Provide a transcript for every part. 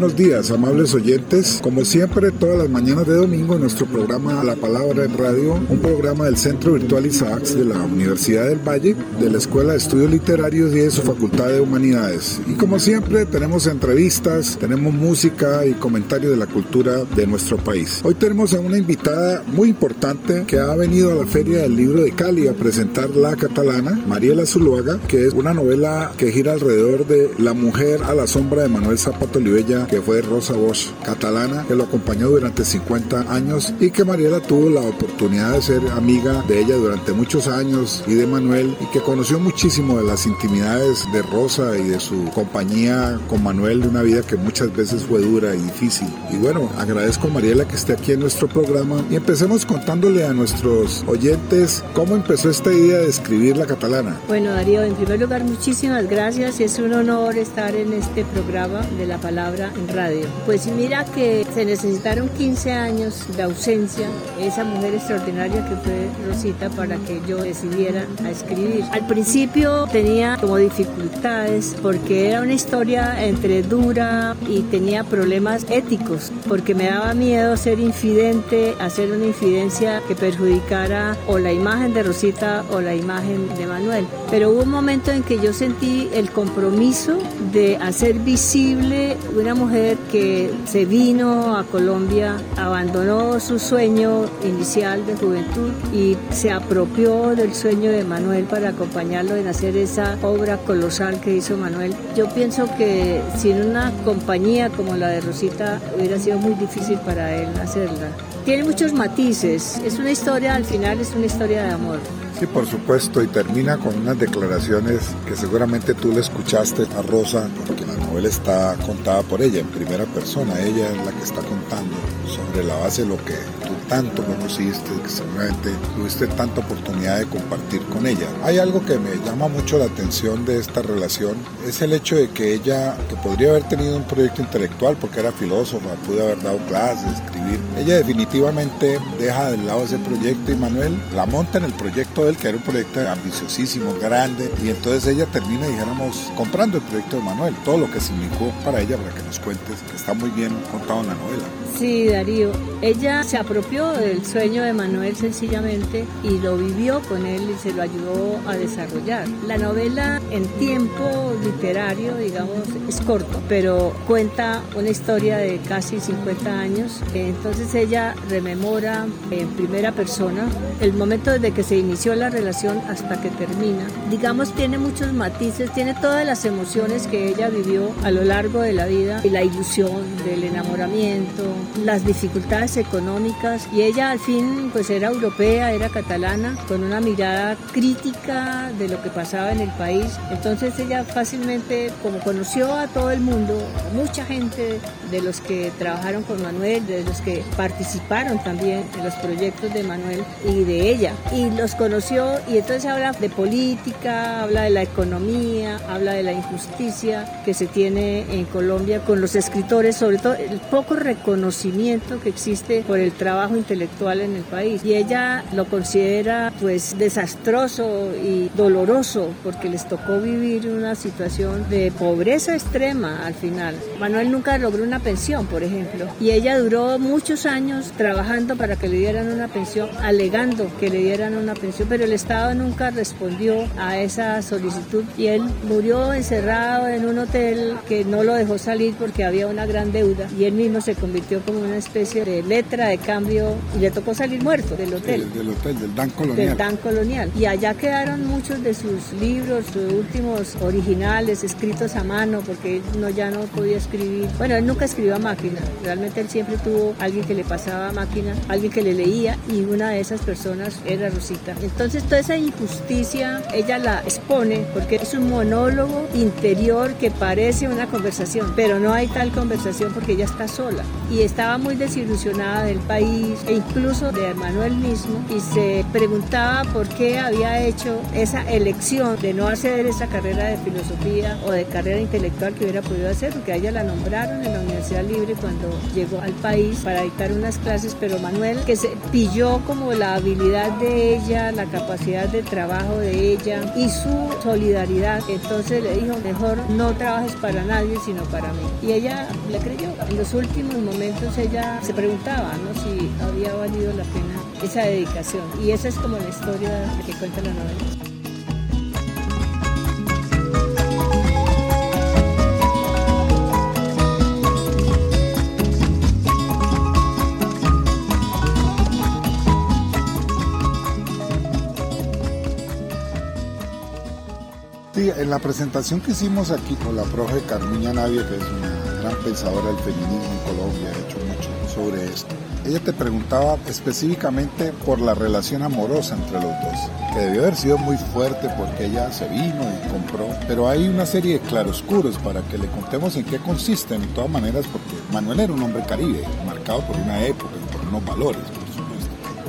Buenos días, amables oyentes. Como siempre, todas las mañanas de domingo, nuestro programa La Palabra en Radio, un programa del Centro Virtual Isaacs de la Universidad del Valle, de la Escuela de Estudios Literarios y de su Facultad de Humanidades. Y como siempre, tenemos entrevistas, tenemos música y comentarios de la cultura de nuestro país. Hoy tenemos a una invitada muy importante que ha venido a la Feria del Libro de Cali a presentar La Catalana, Mariela Zuluaga, que es una novela que gira alrededor de la mujer a la sombra de Manuel Zapato Olivella que fue Rosa Bosch, catalana, que lo acompañó durante 50 años y que Mariela tuvo la oportunidad de ser amiga de ella durante muchos años y de Manuel y que conoció muchísimo de las intimidades de Rosa y de su compañía con Manuel de una vida que muchas veces fue dura y difícil. Y bueno, agradezco a Mariela que esté aquí en nuestro programa y empecemos contándole a nuestros oyentes cómo empezó esta idea de escribir la catalana. Bueno, Darío, en primer lugar, muchísimas gracias. Es un honor estar en este programa de la palabra radio. Pues mira que se necesitaron 15 años de ausencia, esa mujer extraordinaria que fue Rosita para que yo decidiera escribir. Al principio tenía como dificultades porque era una historia entre dura y tenía problemas éticos, porque me daba miedo ser infidente, hacer una infidencia que perjudicara o la imagen de Rosita o la imagen de Manuel. Pero hubo un momento en que yo sentí el compromiso de hacer visible una mujer que se vino a Colombia, abandonó su sueño inicial de juventud y se apropió del sueño de Manuel para acompañarlo en hacer esa obra colosal que hizo Manuel. Yo pienso que sin una compañía como la de Rosita hubiera sido muy difícil para él hacerla. Tiene muchos matices, es una historia, al final es una historia de amor. Sí, por supuesto, y termina con unas declaraciones que seguramente tú le escuchaste a Rosa, porque la novela está contada por ella en primera persona, ella es la que está contando sobre la base de lo que tanto conociste, que seguramente tuviste tanta oportunidad de compartir con ella. Hay algo que me llama mucho la atención de esta relación, es el hecho de que ella, que podría haber tenido un proyecto intelectual porque era filósofa, pudo haber dado clases, escribir, ella definitivamente deja de lado ese proyecto y Manuel la monta en el proyecto de él, que era un proyecto ambiciosísimo, grande, y entonces ella termina, dijéramos, comprando el proyecto de Manuel, todo lo que significó para ella, para que nos cuentes, que está muy bien contado en la novela. Sí, Darío. Ella se apropió del sueño de Manuel sencillamente y lo vivió con él y se lo ayudó a desarrollar. La novela en tiempo literario, digamos, es corto, pero cuenta una historia de casi 50 años. Entonces ella rememora en primera persona el momento desde que se inició la relación hasta que termina. Digamos, tiene muchos matices, tiene todas las emociones que ella vivió a lo largo de la vida la ilusión del enamoramiento, las dificultades económicas y ella al fin pues era europea, era catalana, con una mirada crítica de lo que pasaba en el país. Entonces ella fácilmente, como conoció a todo el mundo, mucha gente de los que trabajaron con Manuel, de los que participaron también en los proyectos de Manuel y de ella, y los conoció y entonces habla de política, habla de la economía, habla de la injusticia que se tiene en Colombia con los escritores, sobre todo el poco reconocimiento que existe por el trabajo intelectual en el país. Y ella lo considera pues desastroso y doloroso porque les tocó vivir una situación de pobreza extrema al final. Manuel nunca logró una pensión, por ejemplo, y ella duró muchos años trabajando para que le dieran una pensión, alegando que le dieran una pensión, pero el Estado nunca respondió a esa solicitud y él murió encerrado en un hotel que no lo dejó salir porque había una gran deuda y él mismo se convirtió como una especie de letra de cambio y le tocó salir muerto del hotel. Del, hotel, del Dan Colonial. Del Dan Colonial. Y allá quedaron muchos de sus libros, sus últimos originales, escritos a mano, porque él no, ya no podía escribir. Bueno, él nunca escribió a máquina, realmente él siempre tuvo alguien que le pasaba a máquina, alguien que le leía y una de esas personas era Rosita. Entonces toda esa injusticia ella la expone porque es un monólogo interior que parece una conversación, pero no hay tal conversación porque ella está sola y estaba muy desilusionada del país e incluso de Manuel mismo y se preguntaba por qué había hecho esa elección de no hacer esa carrera de filosofía o de carrera intelectual que hubiera podido hacer porque a ella la nombraron en la Universidad Libre cuando llegó al país para dictar unas clases, pero Manuel que se pilló como la habilidad de ella, la capacidad de trabajo de ella y su solidaridad, entonces le dijo, mejor no trabajes para nadie sino para mí. Y ella le creyó. En los últimos momentos ella se preguntaba ¿no? si había valido la pena esa dedicación. Y esa es como la historia que cuenta la novela. En la presentación que hicimos aquí con la profe Carmiña Navia, que es una pensadora del feminismo en Colombia, ha hecho mucho sobre esto. Ella te preguntaba específicamente por la relación amorosa entre los dos, que debió haber sido muy fuerte porque ella se vino y compró, pero hay una serie de claroscuros para que le contemos en qué consisten, de todas maneras, porque Manuel era un hombre caribe, marcado por una época y por unos valores.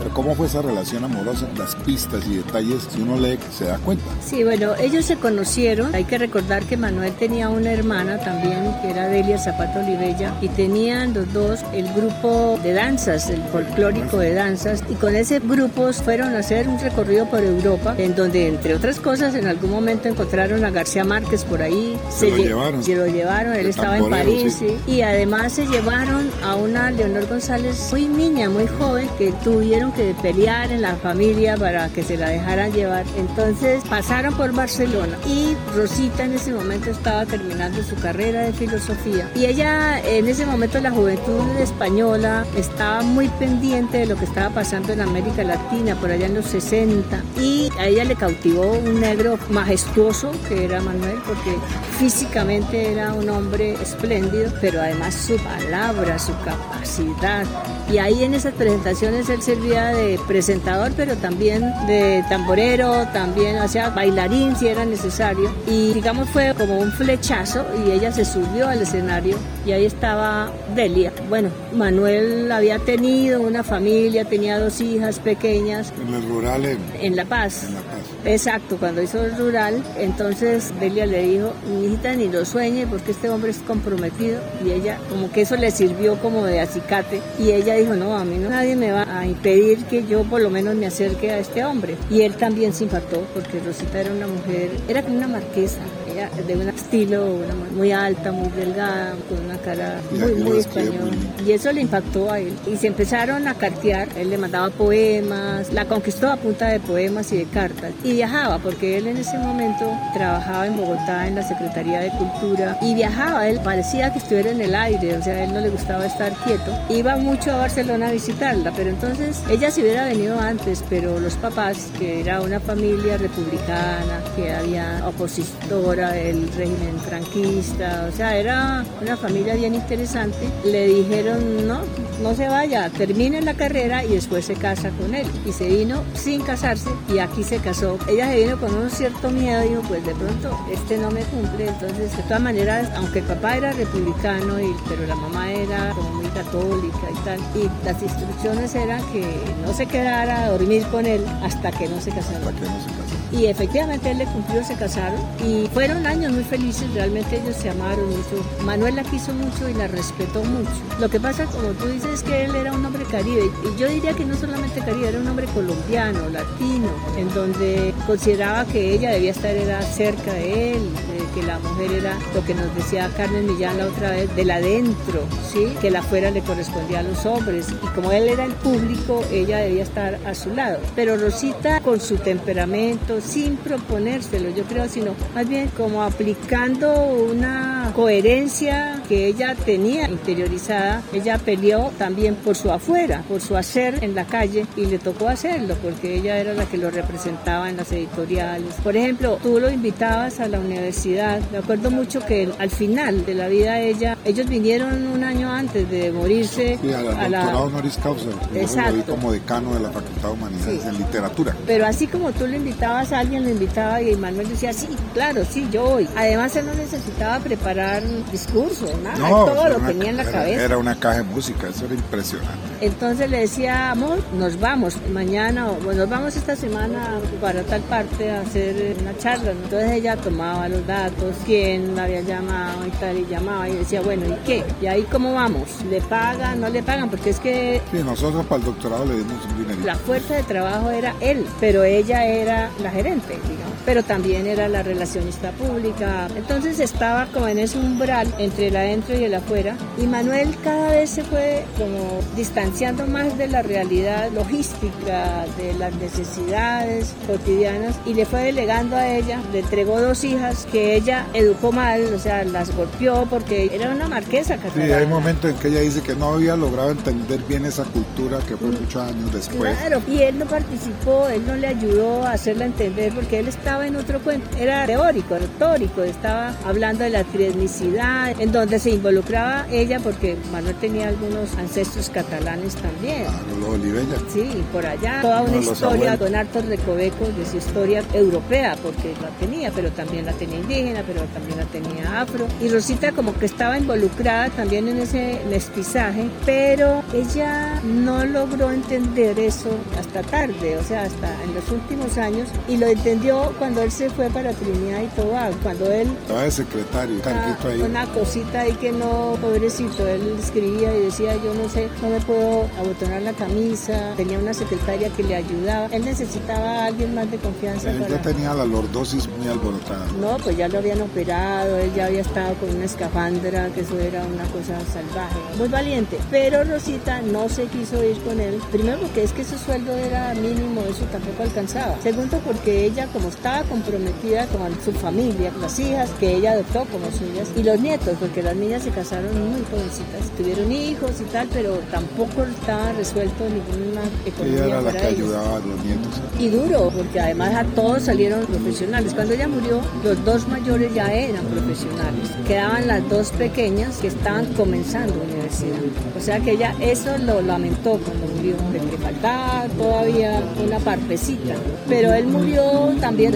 Pero ¿cómo fue esa relación amorosa? Las pistas y detalles, si uno lee, se da cuenta. Sí, bueno, ellos se conocieron. Hay que recordar que Manuel tenía una hermana también, que era Delia Zapato Olivella, y tenían los dos el grupo de danzas, el folclórico de danzas, y con ese grupo fueron a hacer un recorrido por Europa, en donde, entre otras cosas, en algún momento encontraron a García Márquez por ahí. Se, lo llevaron. Se lo llevaron, él estaba en París, sí. y además se llevaron a una Leonor González muy niña, muy joven, que tuvieron que pelear en la familia para que se la dejaran llevar. Entonces pasaron por Barcelona y Rosita en ese momento estaba terminando su carrera de filosofía. Y ella en ese momento la juventud española estaba muy pendiente de lo que estaba pasando en América Latina, por allá en los 60. Y a ella le cautivó un negro majestuoso que era Manuel, porque físicamente era un hombre espléndido, pero además su palabra, su capacidad. Y ahí en esas presentaciones él servía de presentador, pero también de tamborero, también, sea, bailarín si era necesario. Y digamos fue como un flechazo y ella se subió al escenario y ahí estaba Delia. Bueno, Manuel había tenido una familia, tenía dos hijas pequeñas. En el rural en, La Paz. En La Paz. Exacto, cuando hizo rural, entonces Delia le dijo, mi hijita ni lo sueñe porque este hombre es comprometido y ella como que eso le sirvió como de acicate. Y ella dijo, no, a mí no, nadie me va a impedir que yo por lo menos me acerque a este hombre. Y él también se impactó porque Rosita era una mujer, era como una marquesa, ella de un estilo muy alta, muy delgada, con una cara muy, muy española. Y eso le impactó a él. Y se empezaron a cartear, él le mandaba poemas, la conquistó a punta de poemas y de cartas. Y viajaba, porque él en ese momento trabajaba en Bogotá en la Secretaría de Cultura y viajaba, él parecía que estuviera en el aire, o sea, a él no le gustaba estar quieto. Iba mucho a Barcelona a visitarla, pero entonces ella se hubiera venido antes, pero los papás, que era una familia republicana, que había opositora, el régimen franquista, o sea, era una familia bien interesante. Le dijeron, no, no se vaya, termine la carrera y después se casa con él. Y se vino sin casarse y aquí se casó. Ella se vino con un cierto miedo, dijo, pues de pronto este no me cumple. Entonces, de todas maneras, aunque el papá era republicano, y, pero la mamá era muy católica y tal, y las instrucciones eran que no se quedara a dormir con él hasta que no se casara. Hasta que no se casara. Y efectivamente él le cumplió, se casaron y fueron años muy felices, realmente ellos se amaron mucho. Manuel la quiso mucho y la respetó mucho. Lo que pasa, como tú dices, es que él era un hombre caribe y yo diría que no solamente caribe, era un hombre colombiano, latino, en donde consideraba que ella debía estar era cerca de él, que la mujer era lo que nos decía Carmen Millán la otra vez, del adentro, ¿sí? que la afuera le correspondía a los hombres y como él era el público, ella debía estar a su lado. Pero Rosita con su temperamento, sin proponérselo, yo creo, sino más bien como aplicando una coherencia que ella tenía interiorizada. Ella peleó también por su afuera, por su hacer en la calle y le tocó hacerlo porque ella era la que lo representaba en las editoriales. Por ejemplo, tú lo invitabas a la universidad. Me acuerdo mucho que al final de la vida de ella, ellos vinieron un año antes de morirse Sí, a la, a la- honoris causa. Yo lo vi Exacto. como decano de la Facultad de Humanidades Sí. en literatura. Pero así como tú le invitabas a alguien, le invitaba y Manuel decía, sí, claro, sí, yo voy. Además, él no necesitaba preparar discursos, nada, él todo era lo una- tenía en la era- cabeza. Era una caja de música, eso era impresionante. Entonces le decía, amor, nos vamos mañana, o bueno, nos vamos esta semana para tal parte a hacer una charla. ¿no? Entonces ella tomaba los datos, quién la había llamado y tal, y llamaba y decía, bueno, ¿y qué? ¿Y ahí cómo vamos? ¿Le pagan? ¿No le pagan? Porque es que Sí, nosotros para el doctorado le dimos un dinerito. la fuerza de trabajo era él, pero ella era la gerente, digamos, pero también era la relacionista pública. Entonces estaba como en ese umbral entre el adentro y el afuera. Y Manuel cada vez se fue como distanciando más de la realidad logística, de las necesidades cotidianas y le fue delegando a ella. Le entregó dos hijas que ella educó mal, o sea, las golpeó porque era una marquesa Sí, catalana. hay momentos en que ella dice que no había logrado entender bien esa cultura que fue muchos años después. Claro, y él no participó, él no le ayudó a hacerla entender porque él estaba en otro cuento, era teórico, retórico, estaba hablando de la trietnicidad, en donde se involucraba ella porque Manuel tenía algunos ancestros catalanes también. Claro, los Olivella. Sí, por allá toda una historia con hartos recovecos de su historia europea, porque la tenía, pero también la tenía indígena, pero también la tenía afro. Y Rosita como que estaba involucrada también en ese mestizaje, pero ella no logró entender eso hasta tarde, o sea, hasta en los últimos años, y lo entendió cuando él se fue para Trinidad y Tobago, cuando él Estaba de secretario, una, tanquito ahí. una cosita ahí que no, pobrecito, él escribía y decía, yo no sé, no me puedo abotonar la camisa, tenía una secretaria que le ayudaba, él necesitaba a alguien más de confianza Él para... ya tenía la lordosis muy alborotada. No, pues ya lo habían operado, él ya había estado con una escafandra, que eso era una cosa salvaje, muy valiente. Pero Rosita no se quiso ir con él, primero porque es que su sueldo era mínimo, eso tampoco alcanzaba. Segundo porque ella como estaba comprometida con su familia, las hijas que ella adoptó como suyas, y los nietos, porque las niñas se casaron muy jovencitas, tuvieron hijos y tal, pero tampoco estaba resuelto ninguna economía Ella era la que ellos. ayudaba a los nietos. Y duro, porque además a todos salieron profesionales. Cuando ella murió, los dos mayores ya eran profesionales. Quedaban las dos pequeñas que estaban comenzando universidad. O sea que ella eso lo lamentó cuando murió, de que faltaba todavía una partecita. Pero él murió también,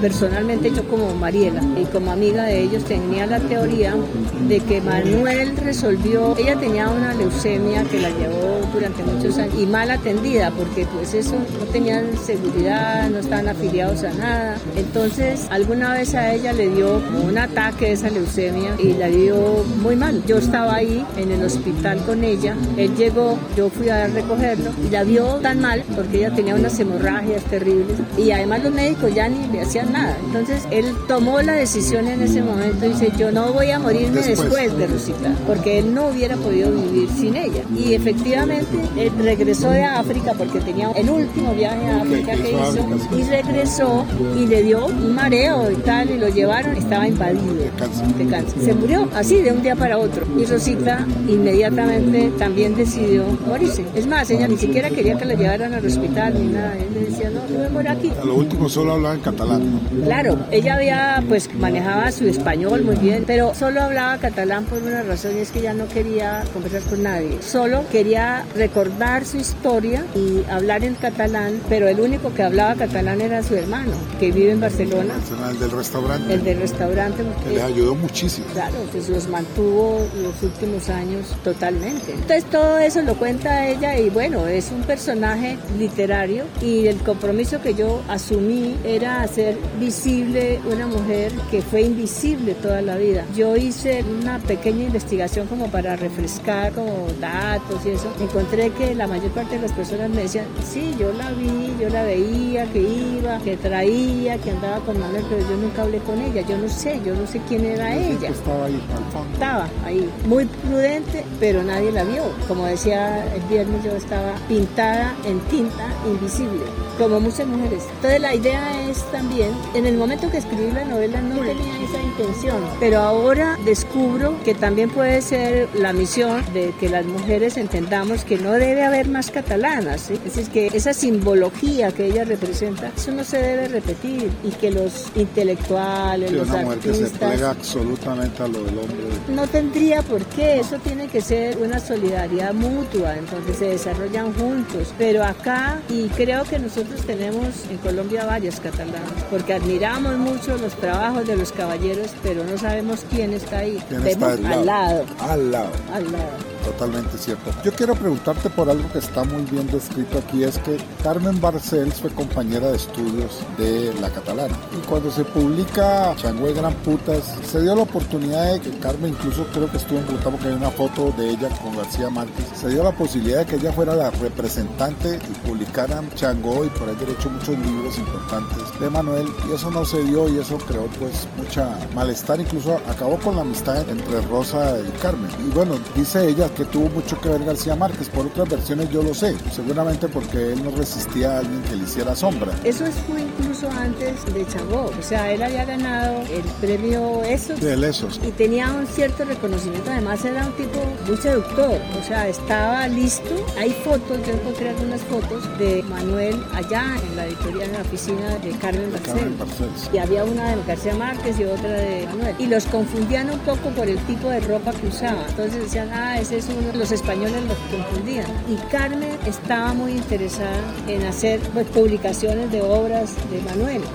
personalmente yo como Mariela y como amiga de ellos tenía la teoría de que Manuel resolvió, ella tenía una leucemia que la llevó durante muchos años y mal atendida porque pues eso no tenían seguridad, no estaban afiliados a nada. Entonces alguna vez a ella le dio un ataque de esa leucemia y la dio muy mal. Yo estaba ahí en el hospital con ella, él llegó, yo fui a recogerlo y la vio tan mal porque ella tenía unas hemorragias terribles y además los médicos ya ni le hacían nada. Entonces él tomó la decisión en ese momento y dice yo no voy a morirme de después de Rosita, porque él no hubiera podido vivir sin ella. Y efectivamente, él regresó de África porque tenía el último viaje a África que hizo y regresó y le dio un mareo y tal y lo llevaron, estaba invadido de cáncer. Se murió así de un día para otro. Y Rosita inmediatamente también decidió morirse. Es más, ella ni siquiera quería que la llevaran al hospital ni nada. Él le decía, no, yo me muero aquí. A lo último solo hablaba en catalán. Claro, ella había, pues manejaba su español muy bien, pero solo hablaba catalán por una razón y es que ella no quería conversar con nadie. Solo quería recordar su historia y hablar en catalán, pero el único que hablaba catalán era su hermano, que vive en Barcelona. El del restaurante. El del restaurante. Que le ayudó muchísimo. Claro, pues los mantuvo los últimos años totalmente. Entonces todo eso lo cuenta ella y bueno, es un personaje literario y el compromiso que yo asumí era hacer visible una mujer que fue invisible toda la vida. Yo hice una pequeña investigación como para refrescar como datos y eso. Encontré que la mayor parte de las personas me decían, sí, yo la vi, yo la veía, que iba, que traía, que andaba con Manuel, pero yo nunca hablé con ella, yo no sé, yo no sé quién era ella. Estaba ahí, Estaba ahí, muy prudente, pero nadie la vio. Como decía el viernes, yo estaba pintada en tinta invisible, como muchas mujeres. Entonces la idea es también, en el momento que escribí la novela no tenía intención, pero ahora descubro que también puede ser la misión de que las mujeres entendamos que no debe haber más catalanas, es decir, que esa simbología que ella representa, eso no se debe repetir y que los intelectuales, los una artistas... que se plega absolutamente a lo del hombre. No tendría por qué, eso tiene que ser una solidaridad mutua, entonces se desarrollan juntos, pero acá, y creo que nosotros tenemos en Colombia varios catalanas, porque admiramos mucho los trabajos de los caballeros, pero no sabemos quién está ahí. ¿Quién está al lado? Al lado. Al lado. Al lado. Totalmente cierto. Yo quiero preguntarte por algo que está muy bien descrito aquí, es que Carmen Barcels fue compañera de estudios de La Catalana. Y cuando se publica Changüe Gran Putas, se dio la oportunidad de que Carmen, incluso creo que estuvo en Bogotá porque hay una foto de ella con García Márquez, se dio la posibilidad de que ella fuera la representante y publicara Chango y por ahí hecho muchos libros importantes de Manuel y eso no se dio y eso creó pues mucha malestar, incluso acabó con la amistad entre Rosa y Carmen. Y bueno, dice ella que tuvo mucho que ver García Márquez. Por otras versiones yo lo sé, seguramente porque él no resistía a alguien que le hiciera sombra. Eso fue incluso antes de Changó, o sea, él había ganado el premio Esos. Y tenía un cierto reconocimiento, además era un tipo muy seductor, o sea, estaba listo. Hay fotos, yo encontré algunas fotos de Manuel allá en la editorial, en la oficina de Carmen Barcels. Y había una de García Márquez y otra de Manuel. Y los confundían un poco por el tipo de ropa que usaba. Entonces decían, ah, ese es uno, los españoles los confundían. Y Carmen estaba muy interesada en hacer pues, publicaciones de obras de Manuel,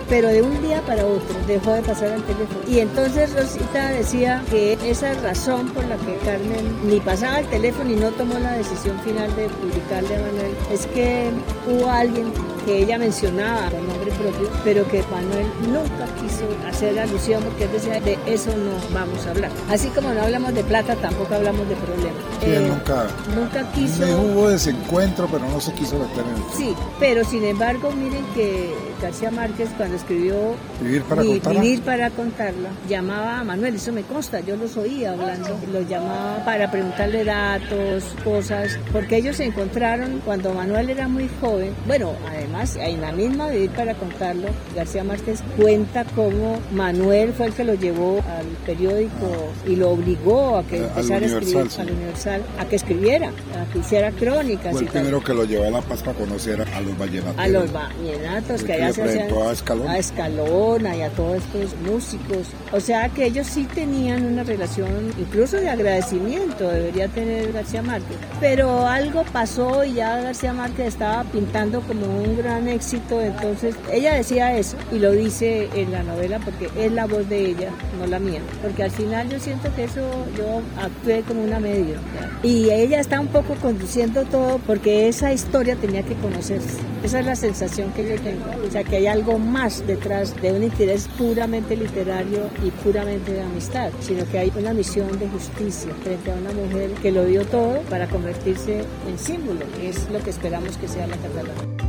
pero de un día para otro dejó de pasar al teléfono. Y entonces Rosita decía que esa razón por la que Carmen ni pasaba el teléfono y no tomó la decisión final de publicarle a Manuel es que hubo alguien que ella mencionaba con nombre propio, pero que Manuel nunca quiso hacer alusión porque él decía de eso no vamos a hablar. Así como no hablamos de plata, tampoco hablamos de problemas. Eh, nunca, nunca quiso. hubo desencuentro, pero no se quiso meter en el Sí, pero sin embargo, miren que García Márquez cuando escribió Vivir para, contarla. Vivir para contarla, llamaba a Manuel, eso me consta, yo los oía hablando, los llamaba para preguntarle datos, cosas, porque ellos se encontraron cuando Manuel era muy joven. Bueno, además, en la misma Vivir para contarlo, García Márquez cuenta cómo Manuel fue el que lo llevó al periódico y lo obligó a que empezara a escribir al Universal, a que escribiera, a que hiciera crónicas. Fue el primero que lo llevó a La Paz para conocer a los vallenatos. A los vallenatos que hacían. A Escalón. A Escalona y a todos estos músicos. O sea que ellos sí tenían una relación, incluso de agradecimiento, debería tener García Márquez. Pero algo pasó y ya García Márquez estaba pintando como un gran éxito. Entonces ella decía eso y lo dice en la novela porque es la voz de ella, no la mía. Porque al final yo siento que eso yo actué como una medio. Y ella está un poco conduciendo todo porque esa historia tenía que conocerse. Esa es la sensación que yo tengo. O sea, que hay algo más detrás de un interés puramente literario y puramente de amistad, sino que hay una misión de justicia frente a una mujer que lo dio todo para convertirse en símbolo, es lo que esperamos que sea la catalana.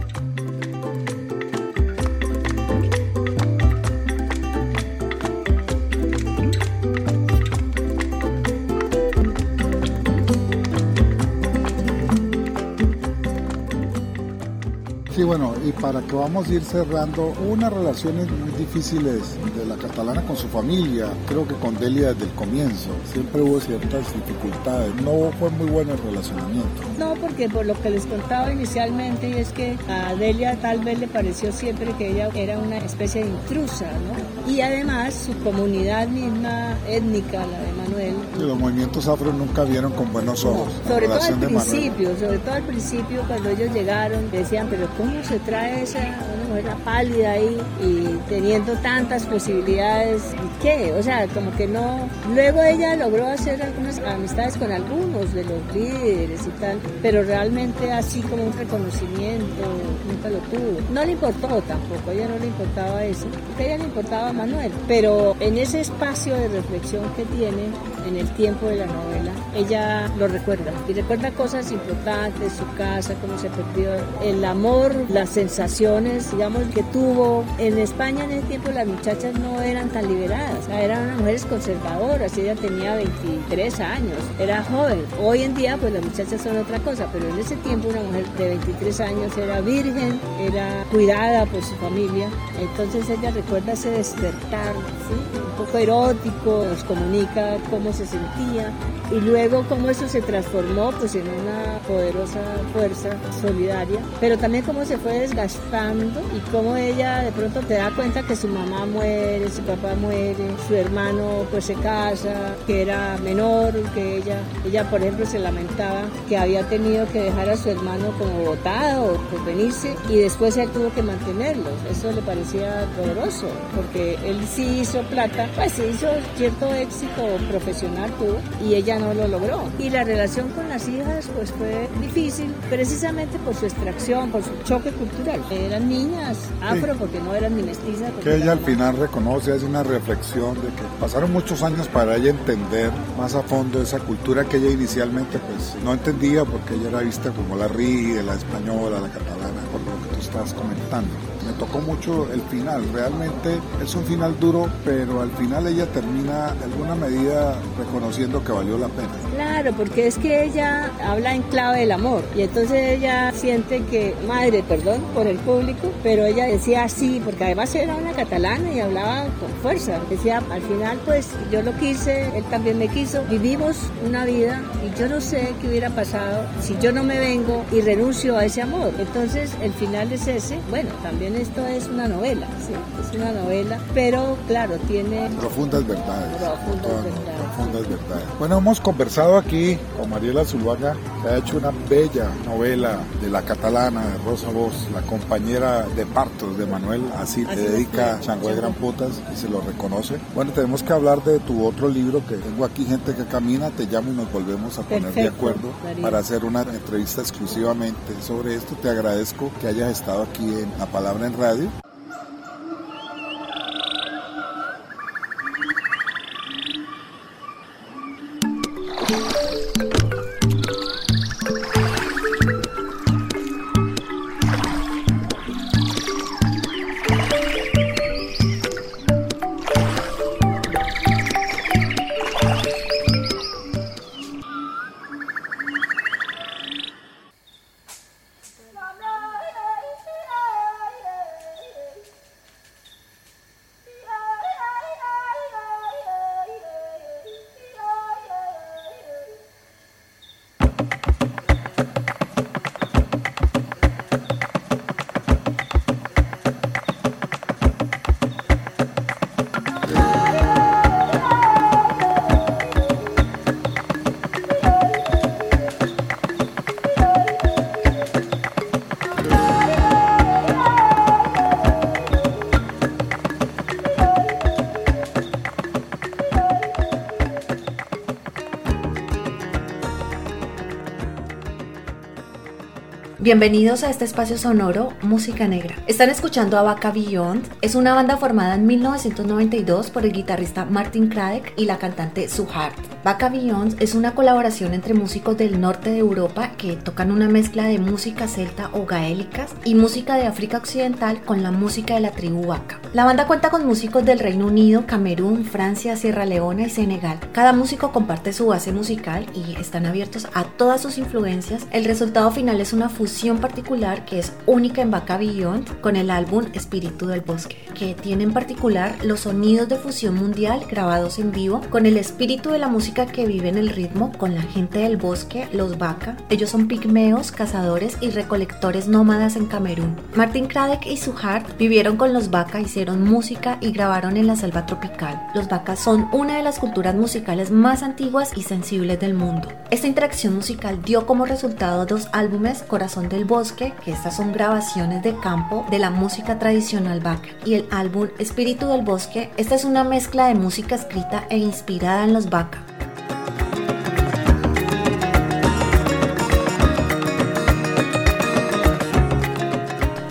Sí, bueno, y para que vamos a ir cerrando, unas relaciones muy difíciles de la catalana con su familia, creo que con Delia desde el comienzo, siempre hubo ciertas dificultades, no fue muy bueno el relacionamiento. No, porque por lo que les contaba inicialmente, es que a Delia tal vez le pareció siempre que ella era una especie de intrusa, ¿no? Y además su comunidad misma étnica, la de Los movimientos afro nunca vieron con buenos ojos. sobre todo al principio, sobre todo al principio cuando ellos llegaron, decían, pero ¿cómo se trae esa mujer pálida ahí y teniendo tantas posibilidades? ¿Y qué? O sea, como que no. Luego ella logró hacer algunas amistades con algunos de los líderes y tal, pero realmente así como un reconocimiento nunca lo tuvo. No le importó tampoco, a ella no le importaba eso, a ella le importaba Manuel, pero en ese espacio de reflexión que tiene en el tiempo de la novela, ella lo recuerda y recuerda cosas importantes, su casa, cómo se perdió el amor, las sensaciones, digamos, que tuvo. En España en ese tiempo las muchachas no eran tan liberadas, eran unas mujeres conservadoras, ella tenía 23 años, era joven. Hoy en día pues las muchachas son otra cosa, pero en ese tiempo una mujer de 23 años era virgen, era cuidada por su familia, entonces ella recuerda ese despertar, un poco erótico, nos comunica cómo se sentía y luego cómo eso se transformó pues en una poderosa fuerza solidaria, pero también cómo se fue desgastando y cómo ella de pronto te da cuenta que su mamá muere, su papá muere, su hermano pues se casa, que era menor, que ella, ella por ejemplo se lamentaba que había tenido que dejar a su hermano como botado por venirse y después él tuvo que mantenerlo. Eso le parecía poderoso porque él sí hizo plata, pues sí hizo cierto éxito profesional tuvo y ella no lo logró. Y la relación con las hijas pues fue difícil precisamente por su extracción, por su choque cultural. Eran niñas afro porque no eran ni mestizas. Que ella al final reconoce, hace una reflexión de que pasaron muchos años para ella entender más a fondo esa cultura que ella inicialmente pues no entendía porque ella era vista como la ríe, la española, la catalana, por lo que tú estás comentando me tocó mucho el final. Realmente es un final duro, pero al final ella termina de alguna medida reconociendo que valió la pena. Claro, porque es que ella habla en clave del amor y entonces ella siente que, madre, perdón por el público, pero ella decía así, porque además era una catalana y hablaba con fuerza. Decía, al final pues yo lo quise, él también me quiso, vivimos una vida y yo no sé qué hubiera pasado si yo no me vengo y renuncio a ese amor. Entonces el final es ese, bueno, también esto es una novela, sí, es una novela, pero claro, tiene profundas verdades. Profundas verdades. Profundas verdades. Bueno, hemos conversado aquí con Mariela Zuluaga, que ha hecho una bella novela de la catalana de Rosa Voz, la compañera de partos de Manuel, así, le dedica Chango Gran Putas y se lo reconoce. Bueno, tenemos que hablar de tu otro libro que tengo aquí, Gente que Camina, te llamo y nos volvemos a poner de acuerdo para hacer una entrevista exclusivamente sobre esto. Te agradezco que hayas estado aquí en La Palabra en Radio. Bienvenidos a este espacio sonoro Música Negra. Están escuchando a Vaca Beyond. Es una banda formada en 1992 por el guitarrista Martin Craddock y la cantante Sue Hart. Vaca Beyond es una colaboración entre músicos del norte de Europa que tocan una mezcla de música celta o gaélicas y música de África Occidental con la música de la tribu Vaca. La banda cuenta con músicos del Reino Unido, Camerún, Francia, Sierra Leona y Senegal. Cada músico comparte su base musical y están abiertos a todas sus influencias. El resultado final es una fusión particular que es única en Vaca Beyond con el álbum Espíritu del Bosque, que tiene en particular los sonidos de fusión mundial grabados en vivo con el espíritu de la música que vive en el ritmo con la gente del bosque, los Vaca. Ellos son pigmeos, cazadores y recolectores nómadas en Camerún. Martin Kradek y su Hart vivieron con los Vaca, hicieron música y grabaron en la selva tropical. Los Vaca son una de las culturas musicales más antiguas y sensibles del mundo. Esta interacción musical dio como resultado dos álbumes, Corazón del Bosque, que estas son grabaciones de campo de la música tradicional Vaca, y el álbum Espíritu del Bosque. Esta es una mezcla de música escrita e inspirada en los Vaca.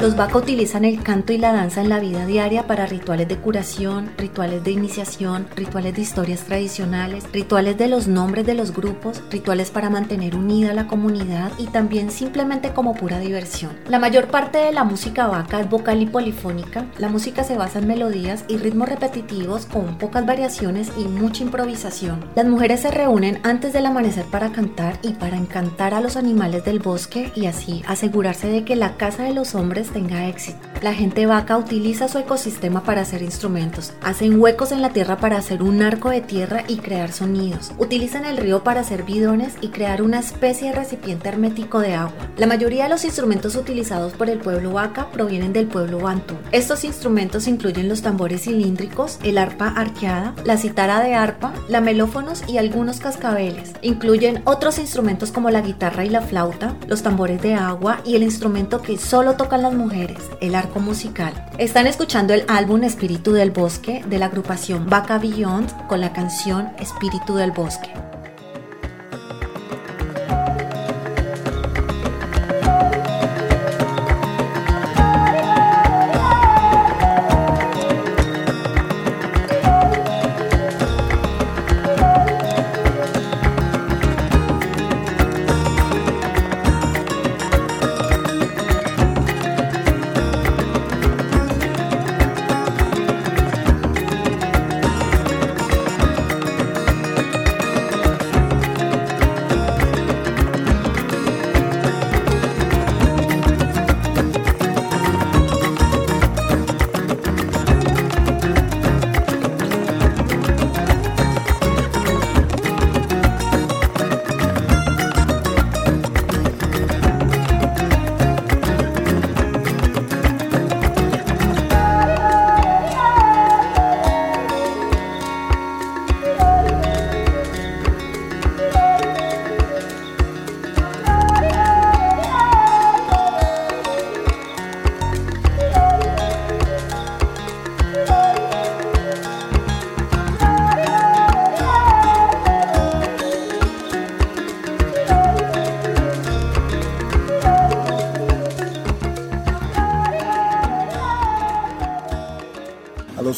Los Baka utilizan el canto y la danza en la vida diaria para rituales de curación, rituales de iniciación, rituales de historias tradicionales, rituales de los nombres de los grupos, rituales para mantener unida la comunidad y también simplemente como pura diversión. La mayor parte de la música vaca es vocal y polifónica. La música se basa en melodías y ritmos repetitivos con pocas variaciones y mucha improvisación. Las mujeres se reúnen antes del amanecer para cantar y para encantar a los animales del bosque y así asegurarse de que la casa de los hombres tenga éxito. La gente vaca utiliza su ecosistema para hacer instrumentos, hacen huecos en la tierra para hacer un arco de tierra y crear sonidos, utilizan el río para hacer bidones y crear una especie de recipiente hermético de agua. La mayoría de los instrumentos utilizados por el pueblo vaca provienen del pueblo bantú. Estos instrumentos incluyen los tambores cilíndricos, el arpa arqueada, la citara de arpa, la melófonos y algunos cascabeles. Incluyen otros instrumentos como la guitarra y la flauta, los tambores de agua y el instrumento que solo tocan las mujeres, el arco musical. Están escuchando el álbum Espíritu del Bosque de la agrupación Vaca Beyond con la canción Espíritu del Bosque.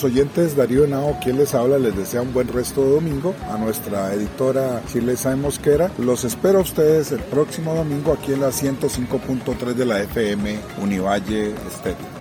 Oyentes, Darío Henao, quien les habla, les desea un buen resto de domingo. A nuestra editora Chile Mosquera, los espero a ustedes el próximo domingo aquí en la 105.3 de la FM Univalle Estéreo.